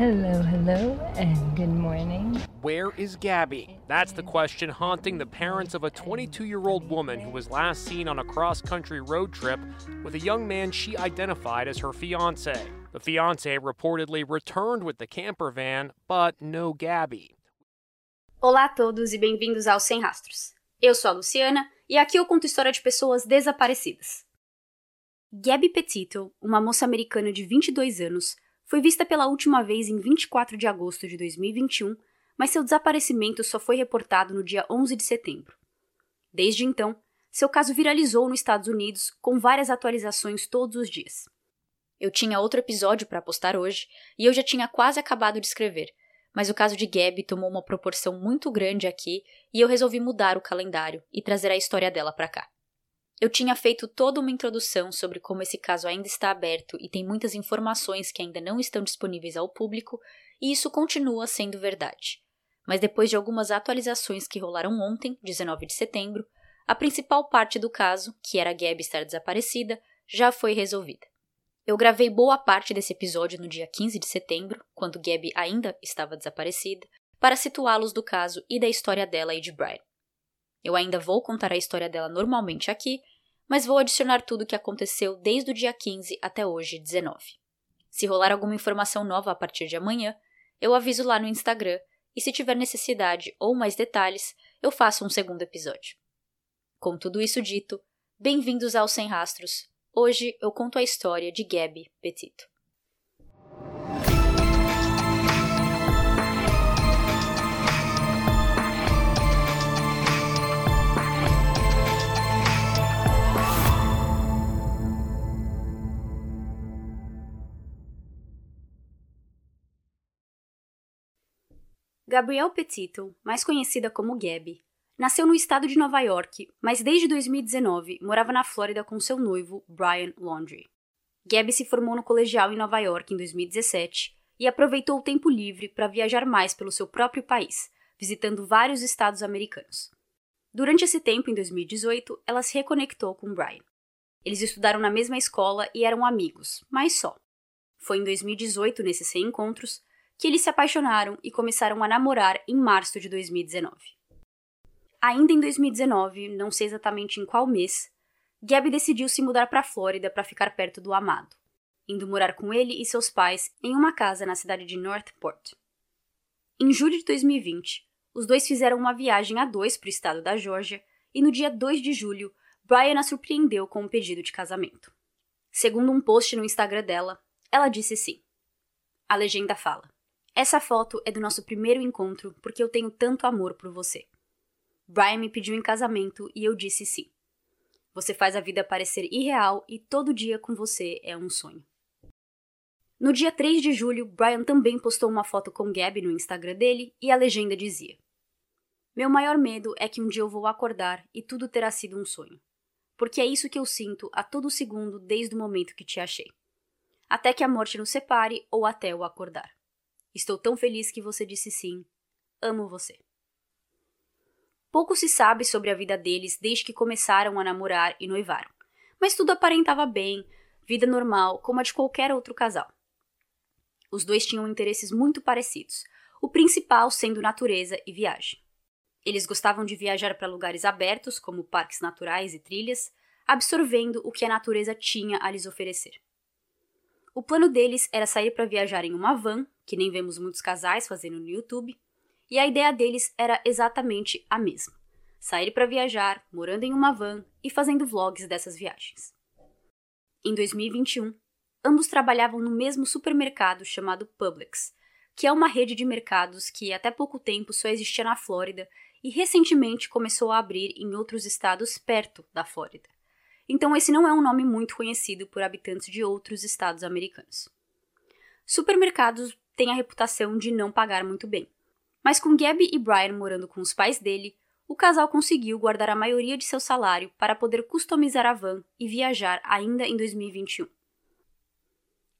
Hello, hello, and good morning. Where is Gabby? That's the question haunting the parents of a 22 year old woman who was last seen on a cross country road trip with a young man she identified as her fiance. The fiance reportedly returned with the camper van, but no Gabby. Olá a todos e bem-vindos ao Sem Rastros. Eu sou a Luciana e aqui eu conto história de pessoas desaparecidas. Gabby Petito, uma moça americana de 22 anos, foi vista pela última vez em 24 de agosto de 2021, mas seu desaparecimento só foi reportado no dia 11 de setembro. Desde então, seu caso viralizou nos Estados Unidos, com várias atualizações todos os dias. Eu tinha outro episódio para postar hoje e eu já tinha quase acabado de escrever, mas o caso de Gabby tomou uma proporção muito grande aqui e eu resolvi mudar o calendário e trazer a história dela para cá. Eu tinha feito toda uma introdução sobre como esse caso ainda está aberto e tem muitas informações que ainda não estão disponíveis ao público, e isso continua sendo verdade. Mas depois de algumas atualizações que rolaram ontem, 19 de setembro, a principal parte do caso, que era a Gab estar desaparecida, já foi resolvida. Eu gravei boa parte desse episódio no dia 15 de setembro, quando Gabby ainda estava desaparecida, para situá-los do caso e da história dela e de Brian. Eu ainda vou contar a história dela normalmente aqui, mas vou adicionar tudo o que aconteceu desde o dia 15 até hoje, 19. Se rolar alguma informação nova a partir de amanhã, eu aviso lá no Instagram e se tiver necessidade ou mais detalhes, eu faço um segundo episódio. Com tudo isso dito, bem-vindos ao Sem Rastros. Hoje eu conto a história de Gabby Petito. Gabrielle Petito, mais conhecida como Gabby, nasceu no estado de Nova York, mas desde 2019 morava na Flórida com seu noivo, Brian Laundrie. Gabby se formou no colegial em Nova York em 2017 e aproveitou o tempo livre para viajar mais pelo seu próprio país, visitando vários estados americanos. Durante esse tempo, em 2018, ela se reconectou com Brian. Eles estudaram na mesma escola e eram amigos, mas só. Foi em 2018, nesses reencontros, que eles se apaixonaram e começaram a namorar em março de 2019. Ainda em 2019, não sei exatamente em qual mês, Gabby decidiu se mudar para a Flórida para ficar perto do amado, indo morar com ele e seus pais em uma casa na cidade de Northport. Em julho de 2020, os dois fizeram uma viagem a dois para o estado da Geórgia e no dia 2 de julho, Brian a surpreendeu com um pedido de casamento. Segundo um post no Instagram dela, ela disse sim. A legenda fala: essa foto é do nosso primeiro encontro porque eu tenho tanto amor por você. Brian me pediu em casamento e eu disse sim. Você faz a vida parecer irreal e todo dia com você é um sonho. No dia 3 de julho, Brian também postou uma foto com Gabby no Instagram dele e a legenda dizia: Meu maior medo é que um dia eu vou acordar e tudo terá sido um sonho. Porque é isso que eu sinto a todo segundo desde o momento que te achei. Até que a morte nos separe ou até eu acordar. Estou tão feliz que você disse sim. Amo você. Pouco se sabe sobre a vida deles desde que começaram a namorar e noivaram, mas tudo aparentava bem, vida normal, como a de qualquer outro casal. Os dois tinham interesses muito parecidos, o principal sendo natureza e viagem. Eles gostavam de viajar para lugares abertos, como parques naturais e trilhas, absorvendo o que a natureza tinha a lhes oferecer. O plano deles era sair para viajar em uma van, que nem vemos muitos casais fazendo no YouTube, e a ideia deles era exatamente a mesma: sair para viajar, morando em uma van e fazendo vlogs dessas viagens. Em 2021, ambos trabalhavam no mesmo supermercado chamado Publix, que é uma rede de mercados que até pouco tempo só existia na Flórida e recentemente começou a abrir em outros estados perto da Flórida então esse não é um nome muito conhecido por habitantes de outros estados americanos. Supermercados têm a reputação de não pagar muito bem, mas com Gabby e Brian morando com os pais dele, o casal conseguiu guardar a maioria de seu salário para poder customizar a van e viajar ainda em 2021.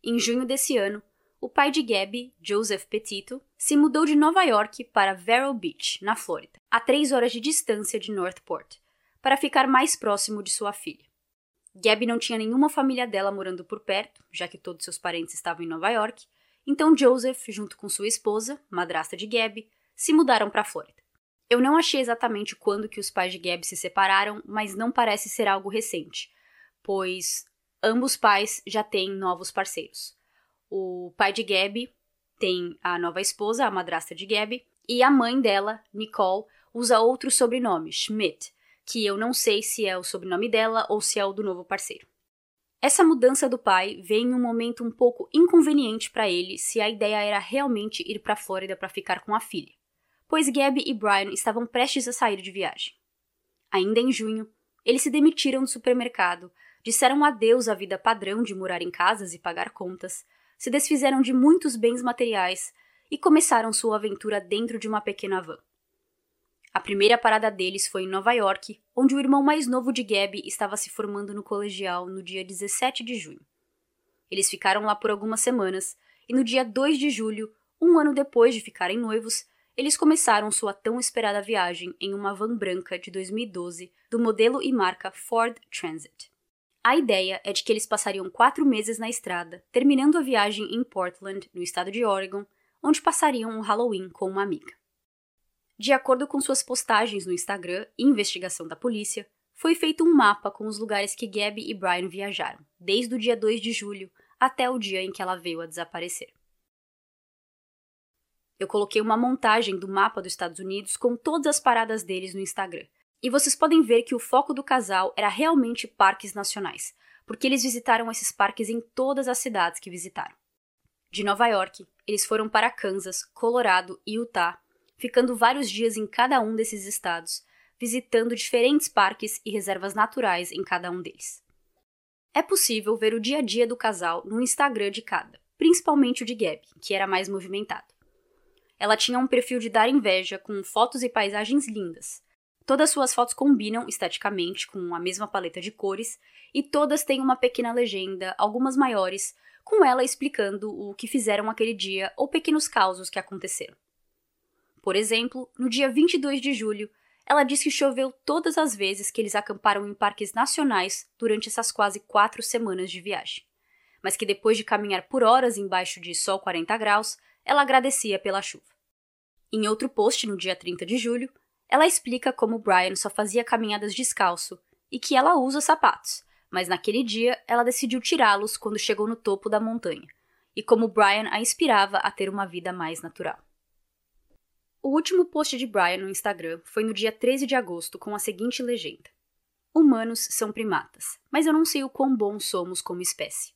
Em junho desse ano, o pai de Gabby, Joseph Petito, se mudou de Nova York para Vero Beach, na Flórida, a três horas de distância de Northport, para ficar mais próximo de sua filha. Gabby não tinha nenhuma família dela morando por perto, já que todos seus parentes estavam em Nova York, então Joseph, junto com sua esposa, madrasta de Gabby, se mudaram para Flórida. Eu não achei exatamente quando que os pais de Gabby se separaram, mas não parece ser algo recente, pois ambos pais já têm novos parceiros. O pai de Gabby tem a nova esposa, a madrasta de Gabby, e a mãe dela, Nicole, usa outro sobrenome, Schmidt, que eu não sei se é o sobrenome dela ou se é o do novo parceiro. Essa mudança do pai vem em um momento um pouco inconveniente para ele se a ideia era realmente ir para a Flórida para ficar com a filha, pois Gabby e Brian estavam prestes a sair de viagem. Ainda em junho, eles se demitiram do supermercado, disseram adeus à vida padrão de morar em casas e pagar contas, se desfizeram de muitos bens materiais e começaram sua aventura dentro de uma pequena van. A primeira parada deles foi em Nova York, onde o irmão mais novo de Gabby estava se formando no colegial no dia 17 de junho. Eles ficaram lá por algumas semanas e no dia 2 de julho, um ano depois de ficarem noivos, eles começaram sua tão esperada viagem em uma van branca de 2012 do modelo e marca Ford Transit. A ideia é de que eles passariam quatro meses na estrada, terminando a viagem em Portland, no estado de Oregon, onde passariam um Halloween com uma amiga. De acordo com suas postagens no Instagram e investigação da polícia, foi feito um mapa com os lugares que Gabby e Brian viajaram, desde o dia 2 de julho até o dia em que ela veio a desaparecer. Eu coloquei uma montagem do mapa dos Estados Unidos com todas as paradas deles no Instagram. E vocês podem ver que o foco do casal era realmente parques nacionais, porque eles visitaram esses parques em todas as cidades que visitaram. De Nova York, eles foram para Kansas, Colorado e Utah, ficando vários dias em cada um desses estados, visitando diferentes parques e reservas naturais em cada um deles. É possível ver o dia a dia do casal no Instagram de cada, principalmente o de Gabby, que era mais movimentado. Ela tinha um perfil de dar inveja, com fotos e paisagens lindas. Todas suas fotos combinam esteticamente com a mesma paleta de cores e todas têm uma pequena legenda, algumas maiores, com ela explicando o que fizeram aquele dia ou pequenos causos que aconteceram. Por exemplo, no dia 22 de julho, ela diz que choveu todas as vezes que eles acamparam em parques nacionais durante essas quase quatro semanas de viagem. Mas que depois de caminhar por horas embaixo de sol 40 graus, ela agradecia pela chuva. Em outro post, no dia 30 de julho, ela explica como Brian só fazia caminhadas descalço e que ela usa sapatos, mas naquele dia ela decidiu tirá-los quando chegou no topo da montanha, e como Brian a inspirava a ter uma vida mais natural. O último post de Brian no Instagram foi no dia 13 de agosto com a seguinte legenda: Humanos são primatas, mas eu não sei o quão bons somos como espécie.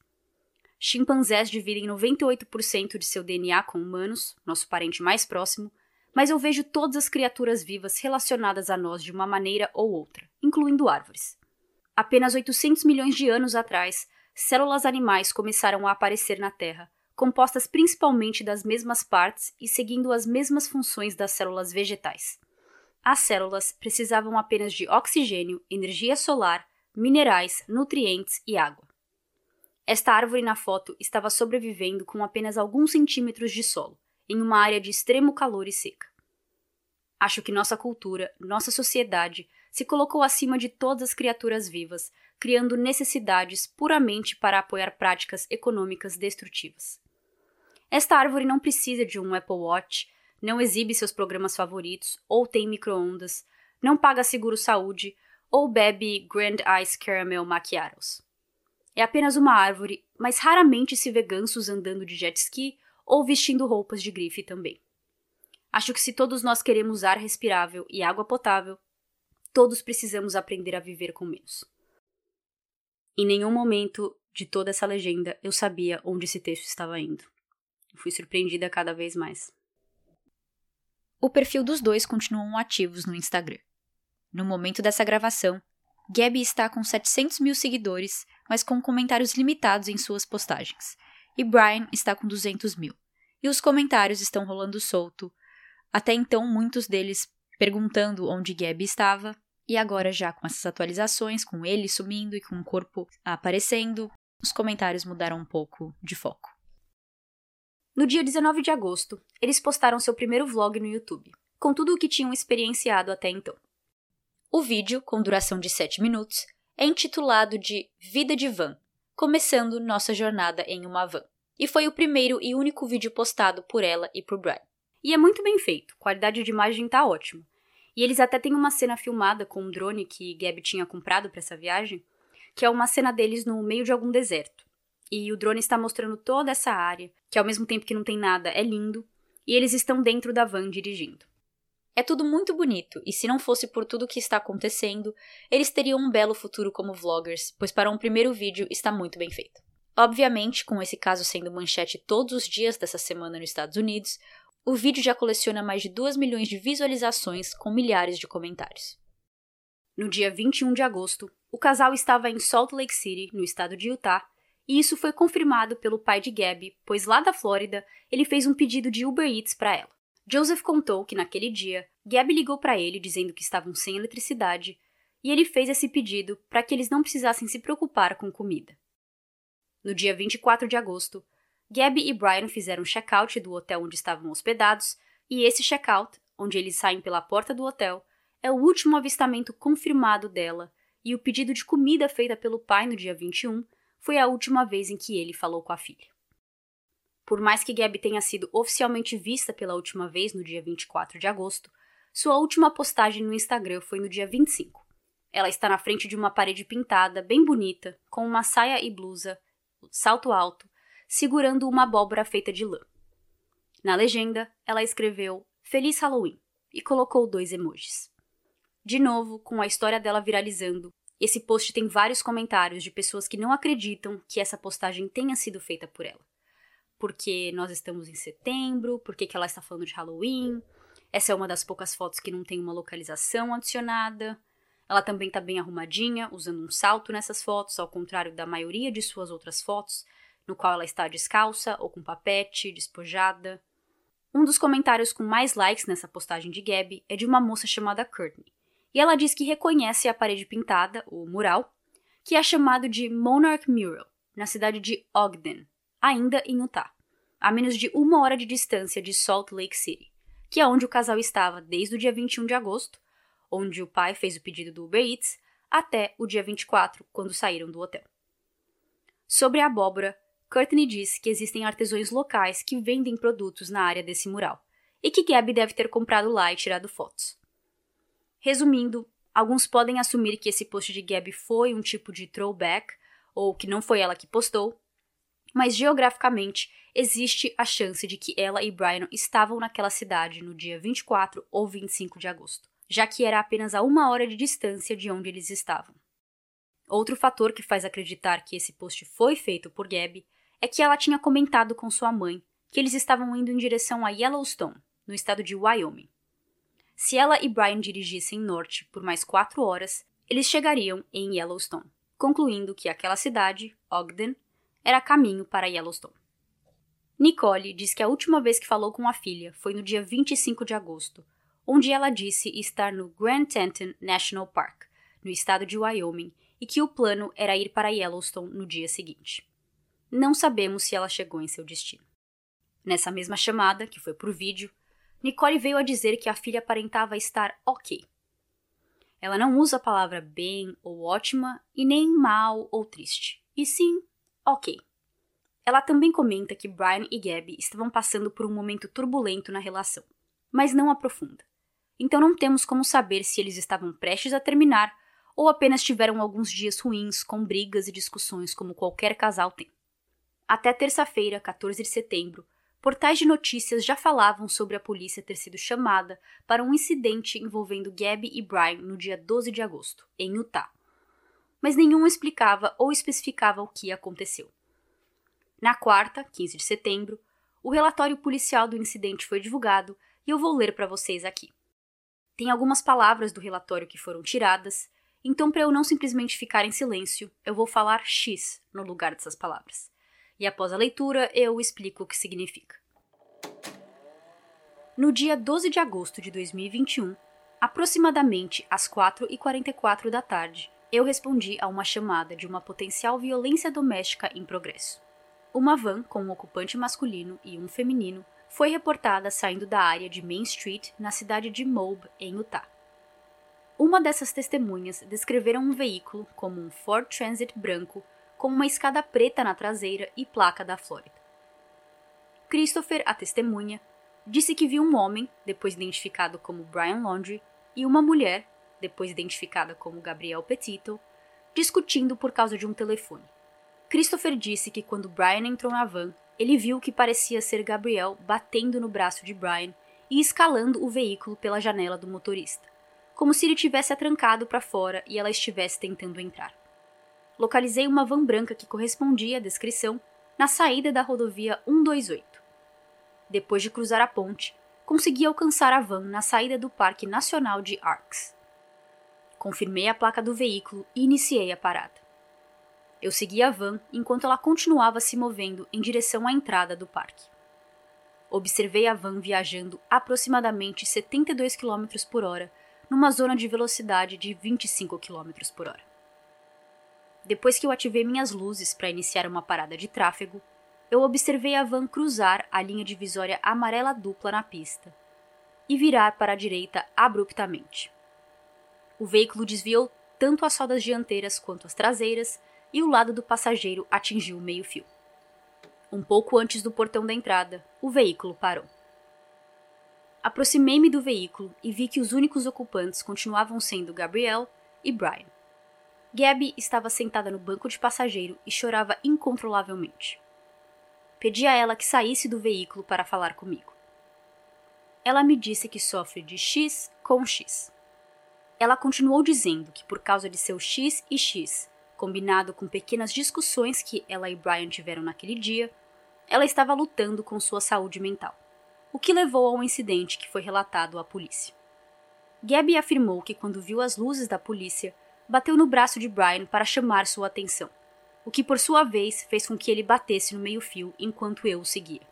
Chimpanzés dividem 98% de seu DNA com humanos, nosso parente mais próximo, mas eu vejo todas as criaturas vivas relacionadas a nós de uma maneira ou outra, incluindo árvores. Apenas 800 milhões de anos atrás, células animais começaram a aparecer na Terra, compostas principalmente das mesmas partes e seguindo as mesmas funções das células vegetais. As células precisavam apenas de oxigênio, energia solar, minerais, nutrientes e água. Esta árvore na foto estava sobrevivendo com apenas alguns centímetros de solo, em uma área de extremo calor e seca. Acho que nossa cultura, nossa sociedade, se colocou acima de todas as criaturas vivas, criando necessidades puramente para apoiar práticas econômicas destrutivas. Esta árvore não precisa de um Apple Watch, não exibe seus programas favoritos, ou tem micro-ondas, não paga seguro saúde, ou bebe Grand Ice Caramel Macchiatos. É apenas uma árvore, mas raramente se vê gansos andando de jet ski ou vestindo roupas de grife também. Acho que se todos nós queremos ar respirável e água potável, todos precisamos aprender a viver com menos. Em nenhum momento de toda essa legenda eu sabia onde esse texto estava indo. Fui surpreendida cada vez mais. O perfil dos dois continuam ativos no Instagram. No momento dessa gravação, Gabby está com 700 mil seguidores, mas com comentários limitados em suas postagens, e Brian está com 200 mil. E os comentários estão rolando solto, até então muitos deles perguntando onde Gabby estava, e agora já com essas atualizações, com ele sumindo e com o corpo aparecendo, os comentários mudaram um pouco de foco. No dia 19 de agosto, eles postaram seu primeiro vlog no YouTube, com tudo o que tinham experienciado até então. O vídeo, com duração de 7 minutos, é intitulado de Vida de Van, começando nossa jornada em uma van. e foi o primeiro e único vídeo postado por ela e por Brian. E é muito bem feito, qualidade de imagem tá ótima. E eles até têm uma cena filmada com um drone que Gabi tinha comprado para essa viagem, que é uma cena deles no meio de algum deserto. E o drone está mostrando toda essa área, que ao mesmo tempo que não tem nada é lindo, e eles estão dentro da van dirigindo. É tudo muito bonito, e se não fosse por tudo o que está acontecendo, eles teriam um belo futuro como vloggers, pois para um primeiro vídeo está muito bem feito. Obviamente, com esse caso sendo manchete todos os dias dessa semana nos Estados Unidos, o vídeo já coleciona mais de 2 milhões de visualizações com milhares de comentários. No dia 21 de agosto, o casal estava em Salt Lake City, no estado de Utah, e isso foi confirmado pelo pai de Gabby, pois lá da Flórida ele fez um pedido de Uber Eats para ela. Joseph contou que naquele dia, Gabby ligou para ele dizendo que estavam sem eletricidade, e ele fez esse pedido para que eles não precisassem se preocupar com comida. No dia 24 de agosto, Gabby e Brian fizeram um check-out do hotel onde estavam hospedados, e esse check-out, onde eles saem pela porta do hotel, é o último avistamento confirmado dela, e o pedido de comida feita pelo pai no dia 21 foi a última vez em que ele falou com a filha. Por mais que Gabby tenha sido oficialmente vista pela última vez no dia 24 de agosto, sua última postagem no Instagram foi no dia 25. Ela está na frente de uma parede pintada, bem bonita, com uma saia e blusa salto alto, segurando uma abóbora feita de lã. Na legenda, ela escreveu Feliz Halloween e colocou dois emojis. De novo, com a história dela viralizando, esse post tem vários comentários de pessoas que não acreditam que essa postagem tenha sido feita por ela. Porque nós estamos em setembro, por que ela está falando de Halloween, essa é uma das poucas fotos que não tem uma localização adicionada. Ela também está bem arrumadinha, usando um salto nessas fotos, ao contrário da maioria de suas outras fotos, no qual ela está descalça ou com papete, despojada. Um dos comentários com mais likes nessa postagem de Gabby é de uma moça chamada Courtney, e ela diz que reconhece a parede pintada, o mural, que é chamado de Monarch Mural, na cidade de Ogden, ainda em Utah, a menos de uma hora de distância de Salt Lake City, que é onde o casal estava desde o dia 21 de agosto onde o pai fez o pedido do Uber Eats, até o dia 24, quando saíram do hotel. Sobre a abóbora, Courtney disse que existem artesãos locais que vendem produtos na área desse mural, e que Gabby deve ter comprado lá e tirado fotos. Resumindo, alguns podem assumir que esse post de Gabby foi um tipo de throwback, ou que não foi ela que postou, mas geograficamente existe a chance de que ela e Brian estavam naquela cidade no dia 24 ou 25 de agosto já que era apenas a uma hora de distância de onde eles estavam. Outro fator que faz acreditar que esse post foi feito por Gabby é que ela tinha comentado com sua mãe que eles estavam indo em direção a Yellowstone, no estado de Wyoming. Se ela e Brian dirigissem norte por mais quatro horas, eles chegariam em Yellowstone, concluindo que aquela cidade, Ogden, era caminho para Yellowstone. Nicole diz que a última vez que falou com a filha foi no dia 25 de agosto, onde ela disse estar no Grand Teton National Park, no estado de Wyoming, e que o plano era ir para Yellowstone no dia seguinte. Não sabemos se ela chegou em seu destino. Nessa mesma chamada, que foi por vídeo, Nicole veio a dizer que a filha aparentava estar ok. Ela não usa a palavra bem ou ótima e nem mal ou triste, e sim ok. Ela também comenta que Brian e Gabby estavam passando por um momento turbulento na relação, mas não aprofunda então não temos como saber se eles estavam prestes a terminar ou apenas tiveram alguns dias ruins com brigas e discussões como qualquer casal tem. Até terça-feira, 14 de setembro, portais de notícias já falavam sobre a polícia ter sido chamada para um incidente envolvendo Gabby e Brian no dia 12 de agosto, em Utah. Mas nenhum explicava ou especificava o que aconteceu. Na quarta, 15 de setembro, o relatório policial do incidente foi divulgado e eu vou ler para vocês aqui. Tem algumas palavras do relatório que foram tiradas, então, para eu não simplesmente ficar em silêncio, eu vou falar X no lugar dessas palavras. E após a leitura, eu explico o que significa. No dia 12 de agosto de 2021, aproximadamente às 4h44 da tarde, eu respondi a uma chamada de uma potencial violência doméstica em progresso. Uma van com um ocupante masculino e um feminino foi reportada saindo da área de Main Street, na cidade de Moab, em Utah. Uma dessas testemunhas descreveram um veículo como um Ford Transit branco com uma escada preta na traseira e placa da Flórida. Christopher, a testemunha, disse que viu um homem, depois identificado como Brian Laundrie, e uma mulher, depois identificada como Gabriel Petito, discutindo por causa de um telefone. Christopher disse que quando Brian entrou na van, ele viu o que parecia ser Gabriel batendo no braço de Brian e escalando o veículo pela janela do motorista, como se ele tivesse atrancado para fora e ela estivesse tentando entrar. Localizei uma van branca que correspondia à descrição na saída da rodovia 128. Depois de cruzar a ponte, consegui alcançar a van na saída do Parque Nacional de Arcs. Confirmei a placa do veículo e iniciei a parada. Eu segui a van enquanto ela continuava se movendo em direção à entrada do parque. Observei a van viajando aproximadamente 72 km por hora numa zona de velocidade de 25 km por hora. Depois que eu ativei minhas luzes para iniciar uma parada de tráfego, eu observei a van cruzar a linha divisória amarela dupla na pista e virar para a direita abruptamente. O veículo desviou tanto as rodas dianteiras quanto as traseiras e o lado do passageiro atingiu o meio-fio. Um pouco antes do portão da entrada, o veículo parou. Aproximei-me do veículo e vi que os únicos ocupantes continuavam sendo Gabriel e Brian. Gabby estava sentada no banco de passageiro e chorava incontrolavelmente. Pedi a ela que saísse do veículo para falar comigo. Ela me disse que sofre de X com X. Ela continuou dizendo que, por causa de seu X e X, combinado com pequenas discussões que ela e Brian tiveram naquele dia, ela estava lutando com sua saúde mental, o que levou ao incidente que foi relatado à polícia. Gabby afirmou que, quando viu as luzes da polícia, bateu no braço de Brian para chamar sua atenção, o que por sua vez fez com que ele batesse no meio-fio enquanto eu o seguia.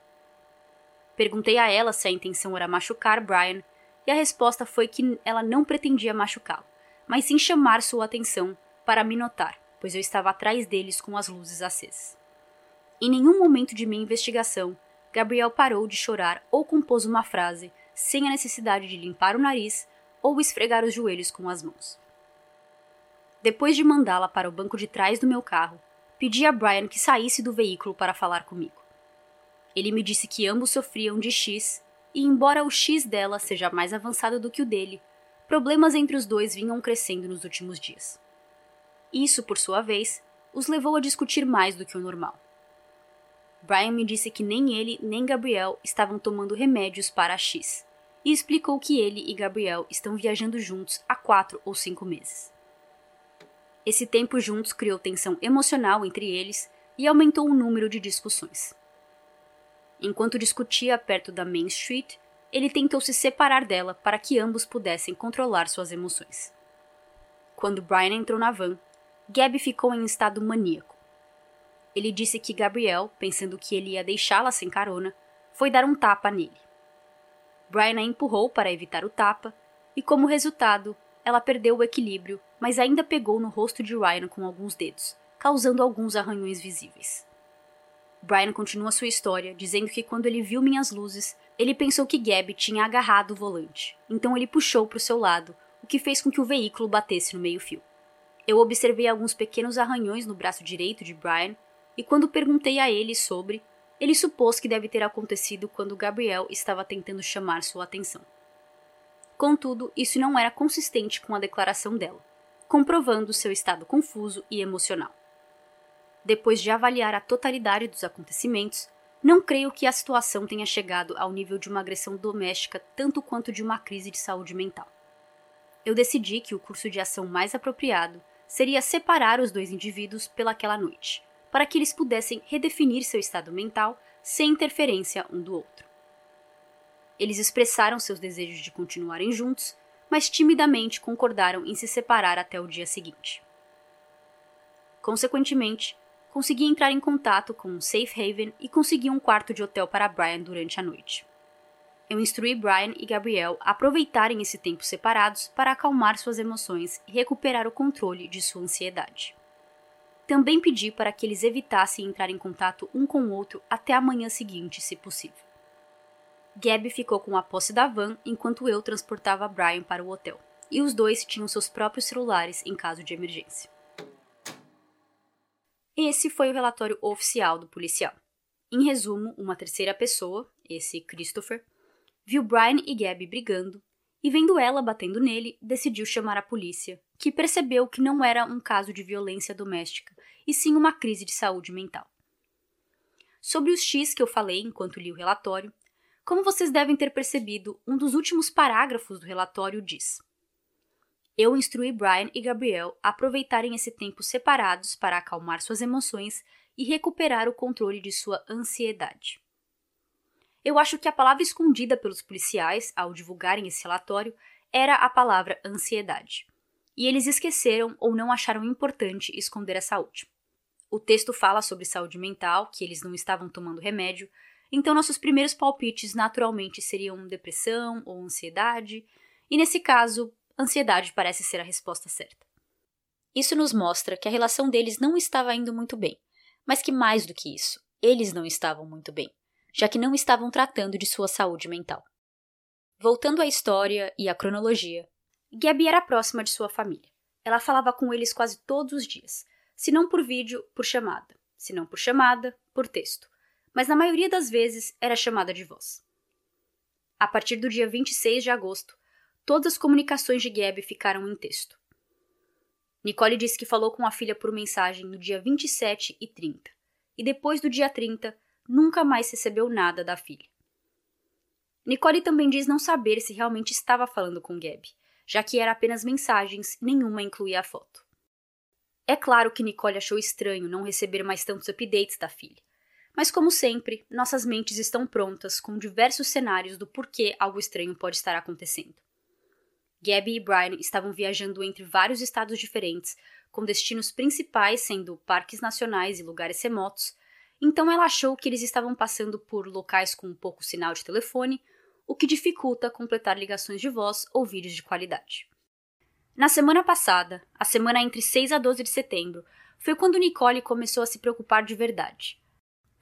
Perguntei a ela se a intenção era machucar Brian, e a resposta foi que ela não pretendia machucá-lo, mas sim chamar sua atenção para me notar, pois eu estava atrás deles com as luzes acesas. Em nenhum momento de minha investigação, Gabriel parou de chorar ou compôs uma frase sem a necessidade de limpar o nariz ou esfregar os joelhos com as mãos. Depois de mandá-la para o banco de trás do meu carro, pedi a Brian que saísse do veículo para falar comigo. Ele me disse que ambos sofriam de X, e embora o X dela seja mais avançado do que o dele, problemas entre os dois vinham crescendo nos últimos dias. Isso, por sua vez, os levou a discutir mais do que o normal. Brian me disse que nem ele nem Gabriel estavam tomando remédios para a X, e explicou que ele e Gabriel estão viajando juntos há quatro ou cinco meses. Esse tempo juntos criou tensão emocional entre eles e aumentou o número de discussões. Enquanto discutia perto da Main Street, ele tentou se separar dela para que ambos pudessem controlar suas emoções. Quando Brian entrou na van, Gabby ficou em estado maníaco. Ele disse que Gabriel, pensando que ele ia deixá-la sem carona, foi dar um tapa nele. Brian a empurrou para evitar o tapa, e como resultado, ela perdeu o equilíbrio, mas ainda pegou no rosto de Ryan com alguns dedos, causando alguns arranhões visíveis. Brian continua sua história, dizendo que quando ele viu minhas luzes, ele pensou que Gabby tinha agarrado o volante, então ele puxou para o seu lado, o que fez com que o veículo batesse no meio-fio. Eu observei alguns pequenos arranhões no braço direito de Brian, e quando perguntei a ele sobre, ele supôs que deve ter acontecido quando Gabriel estava tentando chamar sua atenção. Contudo, isso não era consistente com a declaração dela, comprovando seu estado confuso e emocional. Depois de avaliar a totalidade dos acontecimentos, não creio que a situação tenha chegado ao nível de uma agressão doméstica tanto quanto de uma crise de saúde mental. Eu decidi que o curso de ação mais apropriado seria separar os dois indivíduos pelaquela noite, para que eles pudessem redefinir seu estado mental sem interferência um do outro. Eles expressaram seus desejos de continuarem juntos, mas timidamente concordaram em se separar até o dia seguinte. Consequentemente, consegui entrar em contato com um safe haven e consegui um quarto de hotel para Brian durante a noite. Eu instruí Brian e Gabriel a aproveitarem esse tempo separados para acalmar suas emoções e recuperar o controle de sua ansiedade. Também pedi para que eles evitassem entrar em contato um com o outro até a manhã seguinte, se possível. Gabby ficou com a posse da van enquanto eu transportava Brian para o hotel, e os dois tinham seus próprios celulares em caso de emergência. Esse foi o relatório oficial do policial. Em resumo, uma terceira pessoa, esse Christopher, viu Brian e Gabby brigando e, vendo ela batendo nele, decidiu chamar a polícia, que percebeu que não era um caso de violência doméstica, e sim uma crise de saúde mental. Sobre os X que eu falei enquanto li o relatório, como vocês devem ter percebido, um dos últimos parágrafos do relatório diz: Eu instruí Brian e Gabriel a aproveitarem esse tempo separados para acalmar suas emoções e recuperar o controle de sua ansiedade. Eu acho que a palavra escondida pelos policiais ao divulgarem esse relatório era a palavra ansiedade. E eles esqueceram ou não acharam importante esconder essa última. O texto fala sobre saúde mental, que eles não estavam tomando remédio, então nossos primeiros palpites naturalmente seriam depressão ou ansiedade, e nesse caso, ansiedade parece ser a resposta certa. Isso nos mostra que a relação deles não estava indo muito bem, mas que mais do que isso, eles não estavam muito bem já que não estavam tratando de sua saúde mental. Voltando à história e à cronologia, Gabby era próxima de sua família. Ela falava com eles quase todos os dias, se não por vídeo, por chamada, se não por chamada, por texto, mas na maioria das vezes era chamada de voz. A partir do dia 26 de agosto, todas as comunicações de Gabby ficaram em texto. Nicole disse que falou com a filha por mensagem no dia 27 e 30, e depois do dia 30 nunca mais recebeu nada da filha. Nicole também diz não saber se realmente estava falando com Gabi, já que era apenas mensagens nenhuma incluía a foto. É claro que Nicole achou estranho não receber mais tantos updates da filha, mas como sempre, nossas mentes estão prontas com diversos cenários do porquê algo estranho pode estar acontecendo. Gabby e Brian estavam viajando entre vários estados diferentes, com destinos principais sendo parques nacionais e lugares remotos, então ela achou que eles estavam passando por locais com pouco sinal de telefone, o que dificulta completar ligações de voz ou vídeos de qualidade. Na semana passada, a semana entre 6 a 12 de setembro, foi quando Nicole começou a se preocupar de verdade.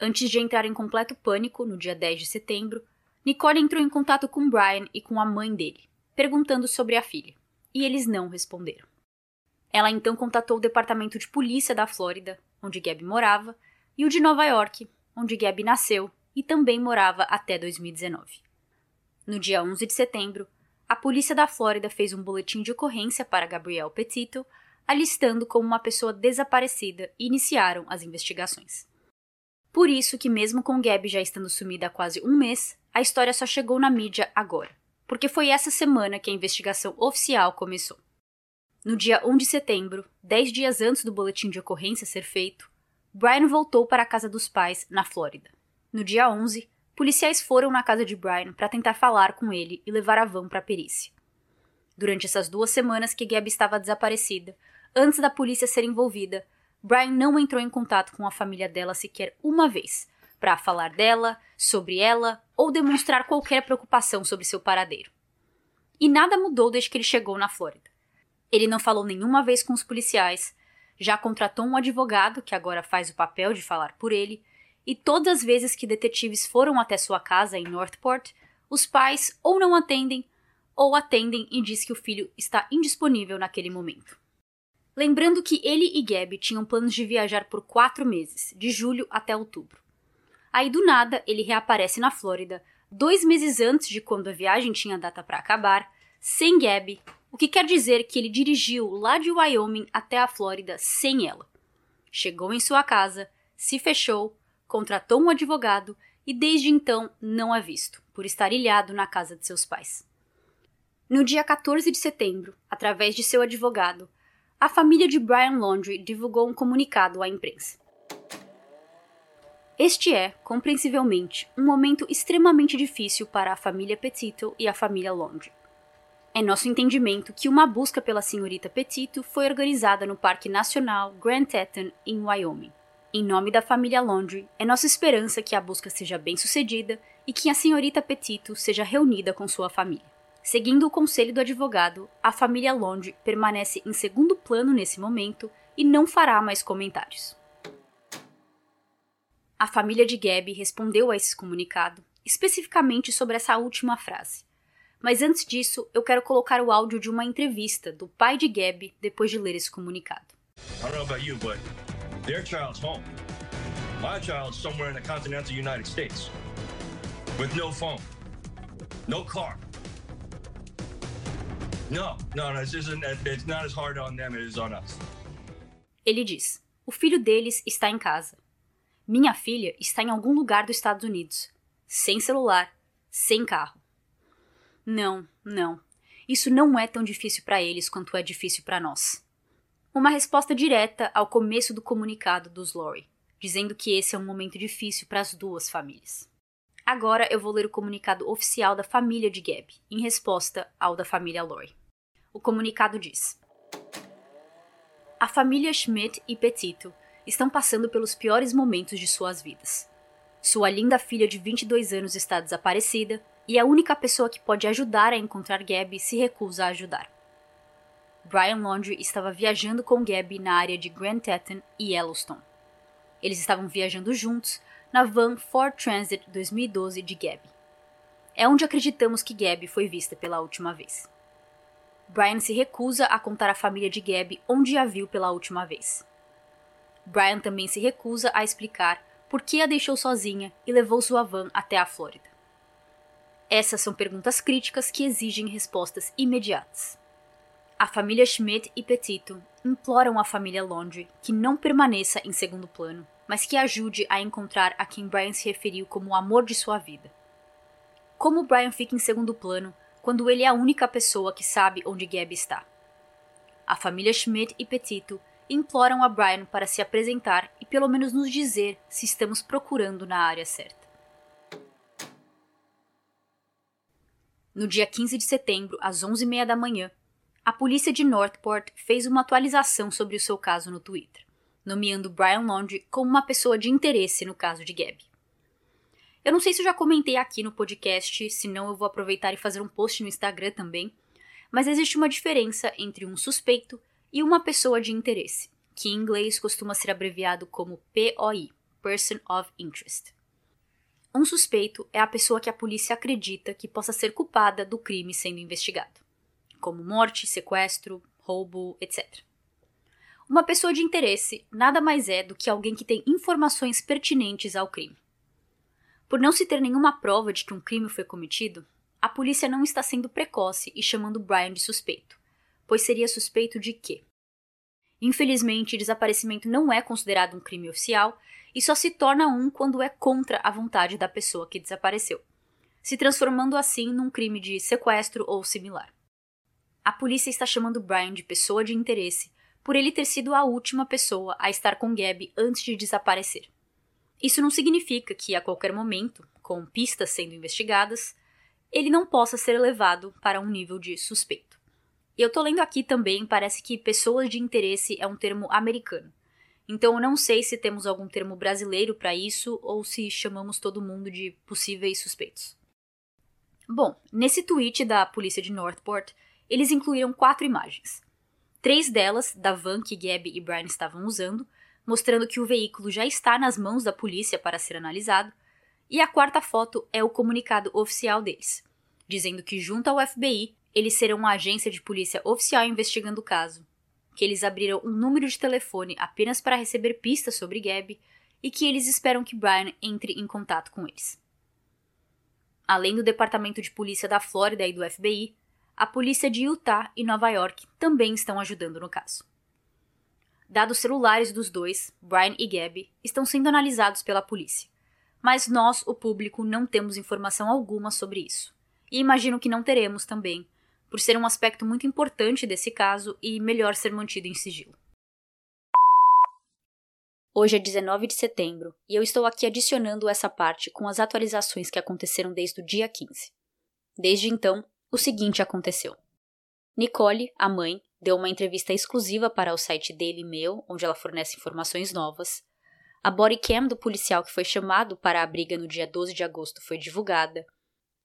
Antes de entrar em completo pânico, no dia 10 de setembro, Nicole entrou em contato com Brian e com a mãe dele, perguntando sobre a filha, e eles não responderam. Ela então contatou o departamento de polícia da Flórida, onde Gabi morava, e o de Nova York, onde Gabby nasceu e também morava até 2019. No dia 11 de setembro, a polícia da Flórida fez um boletim de ocorrência para Gabriel Petito, alistando como uma pessoa desaparecida e iniciaram as investigações. Por isso que mesmo com Gabby já estando sumida há quase um mês, a história só chegou na mídia agora, porque foi essa semana que a investigação oficial começou. No dia 1 de setembro, dez dias antes do boletim de ocorrência ser feito, Brian voltou para a casa dos pais, na Flórida. No dia 11, policiais foram na casa de Brian para tentar falar com ele e levar a van para a perícia. Durante essas duas semanas que Gabby estava desaparecida, antes da polícia ser envolvida, Brian não entrou em contato com a família dela sequer uma vez, para falar dela, sobre ela ou demonstrar qualquer preocupação sobre seu paradeiro. E nada mudou desde que ele chegou na Flórida. Ele não falou nenhuma vez com os policiais, já contratou um advogado que agora faz o papel de falar por ele, e todas as vezes que detetives foram até sua casa em Northport, os pais ou não atendem ou atendem e diz que o filho está indisponível naquele momento. Lembrando que ele e Gabby tinham planos de viajar por quatro meses, de julho até outubro. Aí do nada ele reaparece na Flórida, dois meses antes de quando a viagem tinha data para acabar, sem Gabby, o que quer dizer que ele dirigiu lá de Wyoming até a Flórida sem ela. Chegou em sua casa, se fechou, contratou um advogado e desde então não a visto, por estar ilhado na casa de seus pais. No dia 14 de setembro, através de seu advogado, a família de Brian Laundrie divulgou um comunicado à imprensa. Este é, compreensivelmente, um momento extremamente difícil para a família Petito e a família Laundrie. É nosso entendimento que uma busca pela senhorita Petito foi organizada no Parque Nacional Grand Teton, em Wyoming. Em nome da família Laundrie, é nossa esperança que a busca seja bem sucedida e que a senhorita Petito seja reunida com sua família. Seguindo o conselho do advogado, a família Laundrie permanece em segundo plano nesse momento e não fará mais comentários. A família de Gabby respondeu a esse comunicado, especificamente sobre essa última frase. Mas antes disso, eu quero colocar o áudio de uma entrevista do pai de Gabby depois de ler esse comunicado. My child's somewhere in the continental United States with no phone, no car. No, no, this isn't, it's not as hard on them as on us. Ele diz: O filho deles está em casa. Minha filha está em algum lugar dos Estados Unidos, sem celular, sem carro. Não, não. Isso não é tão difícil para eles quanto é difícil para nós. Uma resposta direta ao começo do comunicado dos Lori dizendo que esse é um momento difícil para as duas famílias. Agora eu vou ler o comunicado oficial da família de Gab, em resposta ao da família Lori. O comunicado diz: A família Schmidt e Petito estão passando pelos piores momentos de suas vidas. Sua linda filha de 22 anos está desaparecida e a única pessoa que pode ajudar a encontrar Gabby se recusa a ajudar. Brian Laundrie estava viajando com Gabby na área de Grand Teton e Yellowstone. Eles estavam viajando juntos na van Ford Transit 2012 de Gabby. É onde acreditamos que Gabby foi vista pela última vez. Brian se recusa a contar à família de Gabby onde a viu pela última vez. Brian também se recusa a explicar por que a deixou sozinha e levou sua van até a Flórida. Essas são perguntas críticas que exigem respostas imediatas. A família Schmidt e Petito imploram à família Laundrie que não permaneça em segundo plano, mas que ajude a encontrar a quem Brian se referiu como o amor de sua vida. Como Brian fica em segundo plano quando ele é a única pessoa que sabe onde Gabby está? A família Schmidt e Petito imploram a Brian para se apresentar e pelo menos nos dizer se estamos procurando na área certa. No dia 15 de setembro, às 11h30 da manhã, a polícia de Northport fez uma atualização sobre o seu caso no Twitter, nomeando Brian Laundrie como uma pessoa de interesse no caso de Gabby. Eu não sei se eu já comentei aqui no podcast, senão eu vou aproveitar e fazer um post no Instagram também, mas existe uma diferença entre um suspeito e uma pessoa de interesse, que em inglês costuma ser abreviado como POI, Person of Interest. Um suspeito é a pessoa que a polícia acredita que possa ser culpada do crime sendo investigado como morte, sequestro, roubo, etc. Uma pessoa de interesse nada mais é do que alguém que tem informações pertinentes ao crime. Por não se ter nenhuma prova de que um crime foi cometido, a polícia não está sendo precoce e chamando Brian de suspeito, pois seria suspeito de quê? Infelizmente, desaparecimento não é considerado um crime oficial e só se torna um quando é contra a vontade da pessoa que desapareceu, se transformando assim num crime de sequestro ou similar. A polícia está chamando Brian de pessoa de interesse por ele ter sido a última pessoa a estar com Gabby antes de desaparecer. Isso não significa que, a qualquer momento, com pistas sendo investigadas, ele não possa ser levado para um nível de suspeito. E eu tô lendo aqui também, parece que pessoas de interesse é um termo americano. Então eu não sei se temos algum termo brasileiro para isso ou se chamamos todo mundo de possíveis suspeitos. Bom, nesse tweet da polícia de Northport, eles incluíram quatro imagens. Três delas da van que Gabby e Brian estavam usando, mostrando que o veículo já está nas mãos da polícia para ser analisado, e a quarta foto é o comunicado oficial deles, dizendo que, junto ao FBI, eles serão uma agência de polícia oficial investigando o caso, que eles abriram um número de telefone apenas para receber pistas sobre Gabby e que eles esperam que Brian entre em contato com eles. Além do Departamento de Polícia da Flórida e do FBI, a polícia de Utah e Nova York também estão ajudando no caso. Dados celulares dos dois, Brian e Gabby, estão sendo analisados pela polícia, mas nós, o público, não temos informação alguma sobre isso. E imagino que não teremos também, por ser um aspecto muito importante desse caso e melhor ser mantido em sigilo. Hoje é 19 de setembro e eu estou aqui adicionando essa parte com as atualizações que aconteceram desde o dia 15. Desde então, o seguinte aconteceu. Nicole, a mãe, deu uma entrevista exclusiva para o site Daily Mail, onde ela fornece informações novas. A bodycam do policial que foi chamado para a briga no dia 12 de agosto foi divulgada.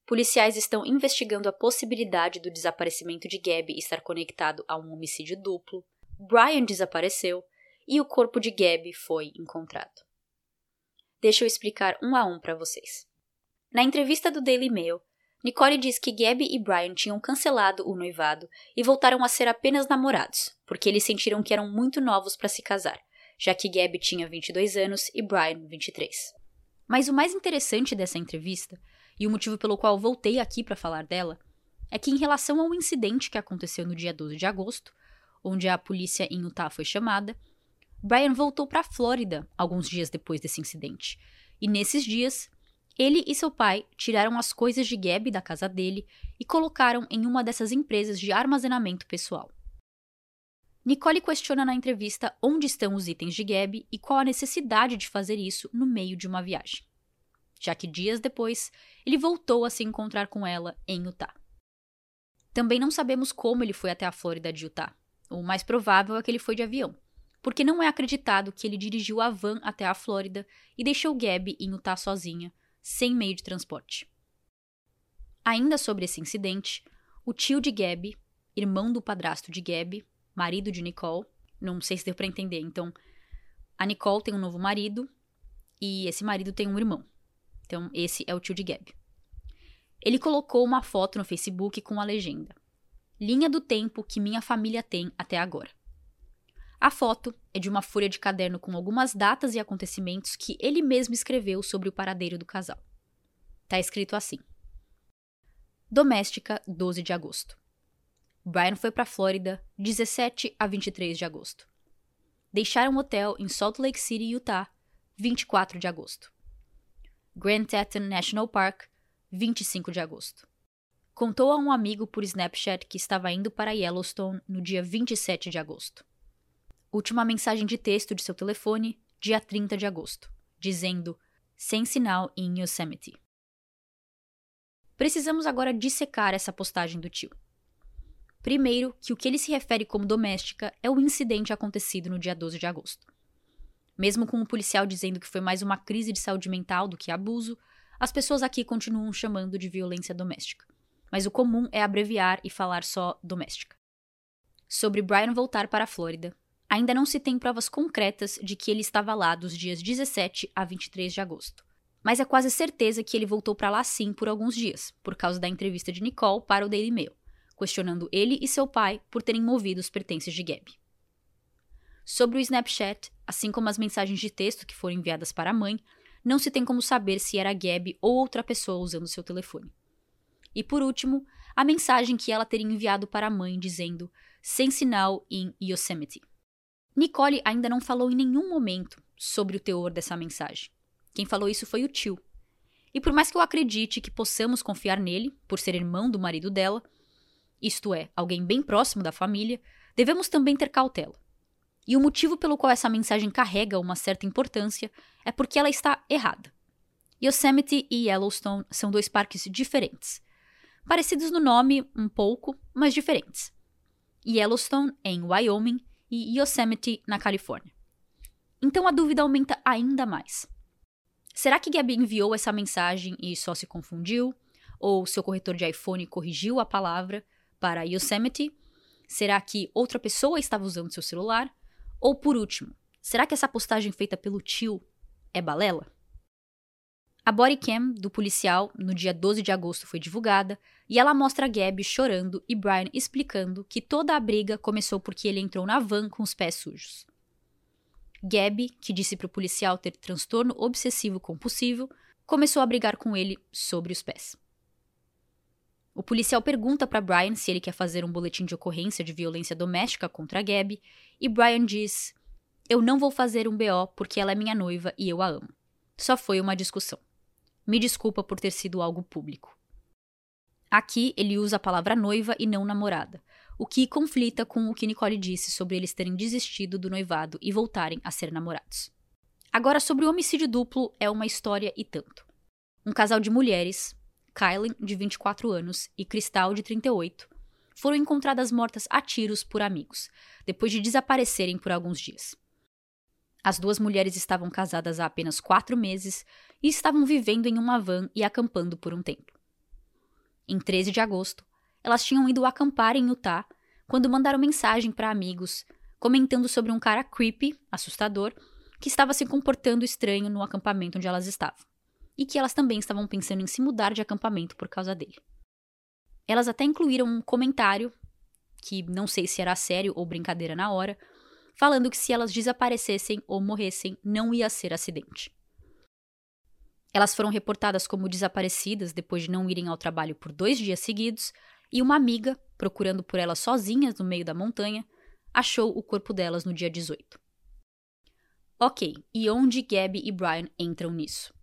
Policiais estão investigando a possibilidade do desaparecimento de Gabby estar conectado a um homicídio duplo. Brian desapareceu e o corpo de Gabby foi encontrado. Deixa eu explicar um a um para vocês. Na entrevista do Daily Mail, Nicole diz que Gabby e Brian tinham cancelado o noivado e voltaram a ser apenas namorados, porque eles sentiram que eram muito novos para se casar, já que Gabby tinha 22 anos e Brian 23. Mas o mais interessante dessa entrevista, e o motivo pelo qual voltei aqui para falar dela, é que em relação ao incidente que aconteceu no dia 12 de agosto, onde a polícia em Utah foi chamada, Brian voltou para a Flórida alguns dias depois desse incidente. E nesses dias, ele e seu pai tiraram as coisas de Gabby da casa dele e colocaram em uma dessas empresas de armazenamento pessoal. Nicole questiona na entrevista onde estão os itens de Gabby e qual a necessidade de fazer isso no meio de uma viagem. Já que dias depois, ele voltou a se encontrar com ela em Utah. Também não sabemos como ele foi até a Flórida de Utah. O mais provável é que ele foi de avião, porque não é acreditado que ele dirigiu a van até a Flórida e deixou Gabby em Utah sozinha, sem meio de transporte. Ainda sobre esse incidente, o tio de Gabby, irmão do padrasto de Gabby, marido de Nicole. Não sei se deu para entender. Então, a Nicole tem um novo marido e esse marido tem um irmão. Então, esse é o tio de Gab. Ele colocou uma foto no Facebook com a legenda: Linha do tempo que minha família tem até agora. A foto é de uma folha de caderno com algumas datas e acontecimentos que ele mesmo escreveu sobre o paradeiro do casal. Tá escrito assim: Doméstica, 12 de agosto. Brian foi para Flórida 17 a 23 de agosto. Deixaram um hotel em Salt Lake City, Utah, 24 de agosto. Grand Teton National Park, 25 de agosto. Contou a um amigo por Snapchat que estava indo para Yellowstone no dia 27 de agosto. Última mensagem de texto de seu telefone, dia 30 de agosto, dizendo: sem sinal em Yosemite. Precisamos agora dissecar essa postagem do tio. Primeiro, que o que ele se refere como doméstica é o incidente acontecido no dia 12 de agosto. Mesmo com o policial dizendo que foi mais uma crise de saúde mental do que abuso, as pessoas aqui continuam chamando de violência doméstica. Mas o comum é abreviar e falar só doméstica. Sobre Brian voltar para a Flórida, ainda não se tem provas concretas de que ele estava lá dos dias 17 a 23 de agosto. Mas é quase certeza que ele voltou para lá sim por alguns dias, por causa da entrevista de Nicole para o Daily Mail questionando ele e seu pai por terem movido os pertences de Gabby. Sobre o Snapchat, assim como as mensagens de texto que foram enviadas para a mãe, não se tem como saber se era Gabby ou outra pessoa usando seu telefone. E por último, a mensagem que ela teria enviado para a mãe dizendo sem sinal em Yosemite. Nicole ainda não falou em nenhum momento sobre o teor dessa mensagem. Quem falou isso foi o tio. E por mais que eu acredite que possamos confiar nele, por ser irmão do marido dela, isto é, alguém bem próximo da família, devemos também ter cautela. E o motivo pelo qual essa mensagem carrega uma certa importância é porque ela está errada. Yosemite e Yellowstone são dois parques diferentes. Parecidos no nome, um pouco, mas diferentes. Yellowstone é em Wyoming e Yosemite na Califórnia. Então a dúvida aumenta ainda mais. Será que Gabi enviou essa mensagem e só se confundiu? Ou seu corretor de iPhone corrigiu a palavra para Yosemite? Será que outra pessoa estava usando seu celular? Ou por último, será que essa postagem feita pelo tio é balela? A bodycam do policial no dia 12 de agosto foi divulgada e ela mostra Gabby chorando e Brian explicando que toda a briga começou porque ele entrou na van com os pés sujos. Gabby, que disse para o policial ter transtorno obsessivo compulsivo, começou a brigar com ele sobre os pés. O policial pergunta para Brian se ele quer fazer um boletim de ocorrência de violência doméstica contra Gabby, e Brian diz: Eu não vou fazer um BO porque ela é minha noiva e eu a amo. Só foi uma discussão. Me desculpa por ter sido algo público. Aqui ele usa a palavra noiva e não namorada, o que conflita com o que Nicole disse sobre eles terem desistido do noivado e voltarem a ser namorados. Agora, sobre o homicídio duplo, é uma história e tanto. Um casal de mulheres, Kylie, de 24 anos, e Cristal, de 38, foram encontradas mortas a tiros por amigos, depois de desaparecerem por alguns dias. As duas mulheres estavam casadas há apenas quatro meses e estavam vivendo em uma van e acampando por um tempo. Em 13 de agosto, elas tinham ido acampar em Utah quando mandaram mensagem para amigos comentando sobre um cara creepy, assustador, que estava se comportando estranho no acampamento onde elas estavam e que elas também estavam pensando em se mudar de acampamento por causa dele. Elas até incluíram um comentário, que não sei se era sério ou brincadeira na hora, falando que se elas desaparecessem ou morressem, não ia ser acidente. Elas foram reportadas como desaparecidas depois de não irem ao trabalho por dois dias seguidos, e uma amiga, procurando por elas sozinhas no meio da montanha, achou o corpo delas no dia 18. Ok, e onde Gabby e Brian entram nisso?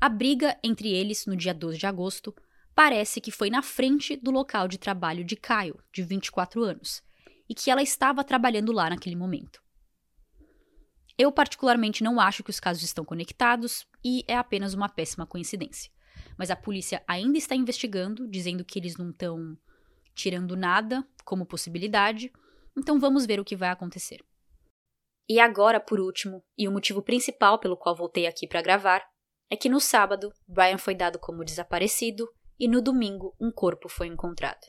A briga entre eles no dia 12 de agosto parece que foi na frente do local de trabalho de Kyle, de 24 anos, e que ela estava trabalhando lá naquele momento. Eu, particularmente, não acho que os casos estão conectados e é apenas uma péssima coincidência. Mas a polícia ainda está investigando, dizendo que eles não estão tirando nada como possibilidade, então vamos ver o que vai acontecer. E agora, por último, e o motivo principal pelo qual voltei aqui para gravar, é que no sábado Brian foi dado como desaparecido e no domingo um corpo foi encontrado.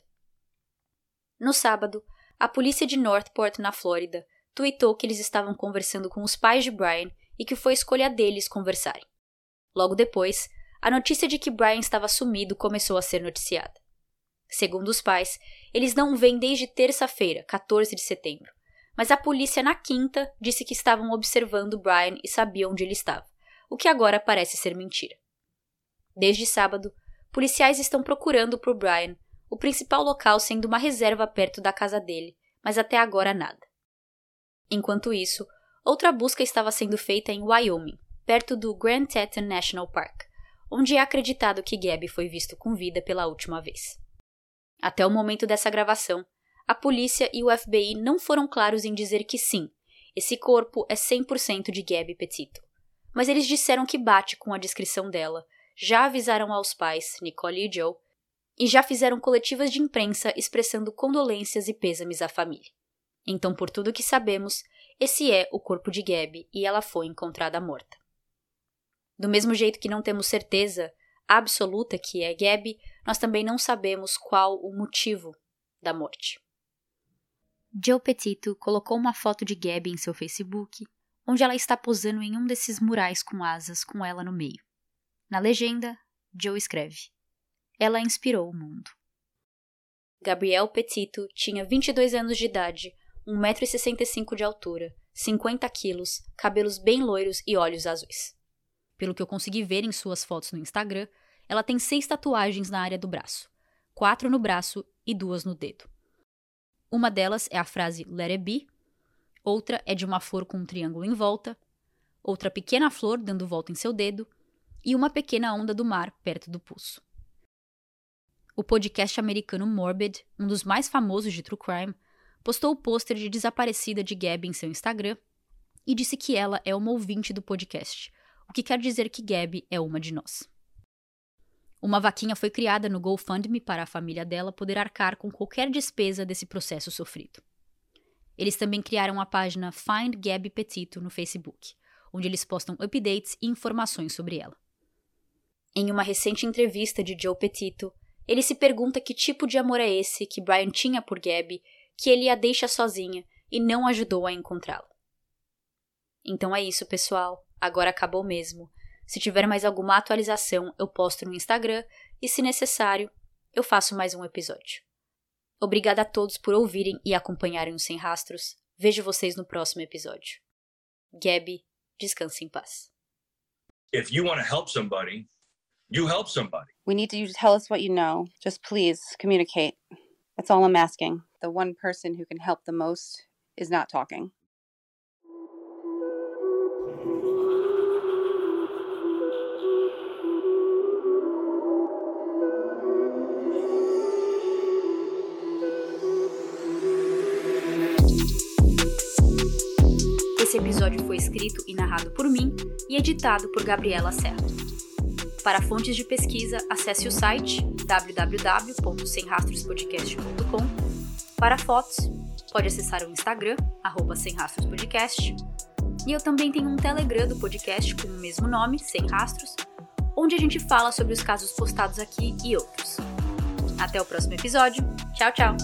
No sábado, a polícia de Northport, na Flórida, tweetou que eles estavam conversando com os pais de Brian e que foi escolha deles conversarem. Logo depois, a notícia de que Brian estava sumido começou a ser noticiada. Segundo os pais, eles não vêm desde terça-feira, 14 de setembro, mas a polícia na quinta disse que estavam observando Brian e sabiam onde ele estava, o que agora parece ser mentira. Desde sábado, policiais estão procurando por Brian, o principal local sendo uma reserva perto da casa dele, mas até agora nada. Enquanto isso, outra busca estava sendo feita em Wyoming, perto do Grand Teton National Park, onde é acreditado que Gabby foi visto com vida pela última vez. Até o momento dessa gravação, a polícia e o FBI não foram claros em dizer que sim, esse corpo é 100% de Gabby Petito. Mas eles disseram que bate com a descrição dela, já avisaram aos pais, Nicole e Joe, e já fizeram coletivas de imprensa expressando condolências e pêsames à família. Então, por tudo que sabemos, esse é o corpo de Gabby e ela foi encontrada morta. Do mesmo jeito que não temos certeza absoluta que é Gabby, nós também não sabemos qual o motivo da morte. Joe Petito colocou uma foto de Gabby em seu Facebook, onde ela está posando em um desses murais com asas com ela no meio. Na legenda, Joe escreve: Ela inspirou o mundo. Gabriel Petito tinha 22 anos de idade 1,65m de altura, 50 quilos, cabelos bem loiros e olhos azuis. Pelo que eu consegui ver em suas fotos no Instagram, ela tem seis tatuagens na área do braço, quatro no braço e duas no dedo. Uma delas é a frase Let it be, outra é de uma flor com um triângulo em volta, outra pequena flor dando volta em seu dedo e uma pequena onda do mar perto do pulso. O podcast americano Morbid, um dos mais famosos de true crime, postou o pôster de desaparecida de Gabby em seu Instagram e disse que ela é uma ouvinte do podcast, o que quer dizer que Gabby é uma de nós. Uma vaquinha foi criada no GoFundMe para a família dela poder arcar com qualquer despesa desse processo sofrido. Eles também criaram a página Find Gabby Petito no Facebook, onde eles postam updates e informações sobre ela. Em uma recente entrevista de Joe Petito, ele se pergunta que tipo de amor é esse que Brian tinha por Gabby que ele a deixa sozinha e não ajudou a encontrá-la. Então é isso, pessoal. Agora acabou mesmo. Se tiver mais alguma atualização, eu posto no Instagram e, se necessário, eu faço mais um episódio. Obrigada a todos por ouvirem e acompanharem os Sem Rastros. Vejo vocês no próximo episódio. Gabby, descanse em paz. If you want to help somebody, you help somebody. We need you to tell us what you know. Just please communicate. That's all I'm asking. The one person who can help the most is not talking. Esse episódio foi escrito e narrado por mim e editado por Gabriela Serra. Para fontes de pesquisa, acesse o site www.semrastrospodcast.com. Para fotos, pode acessar o Instagram, semrastrospodcast. E eu também tenho um Telegram do podcast com o mesmo nome, Sem Rastros, onde a gente fala sobre os casos postados aqui e outros. Até o próximo episódio. Tchau, tchau!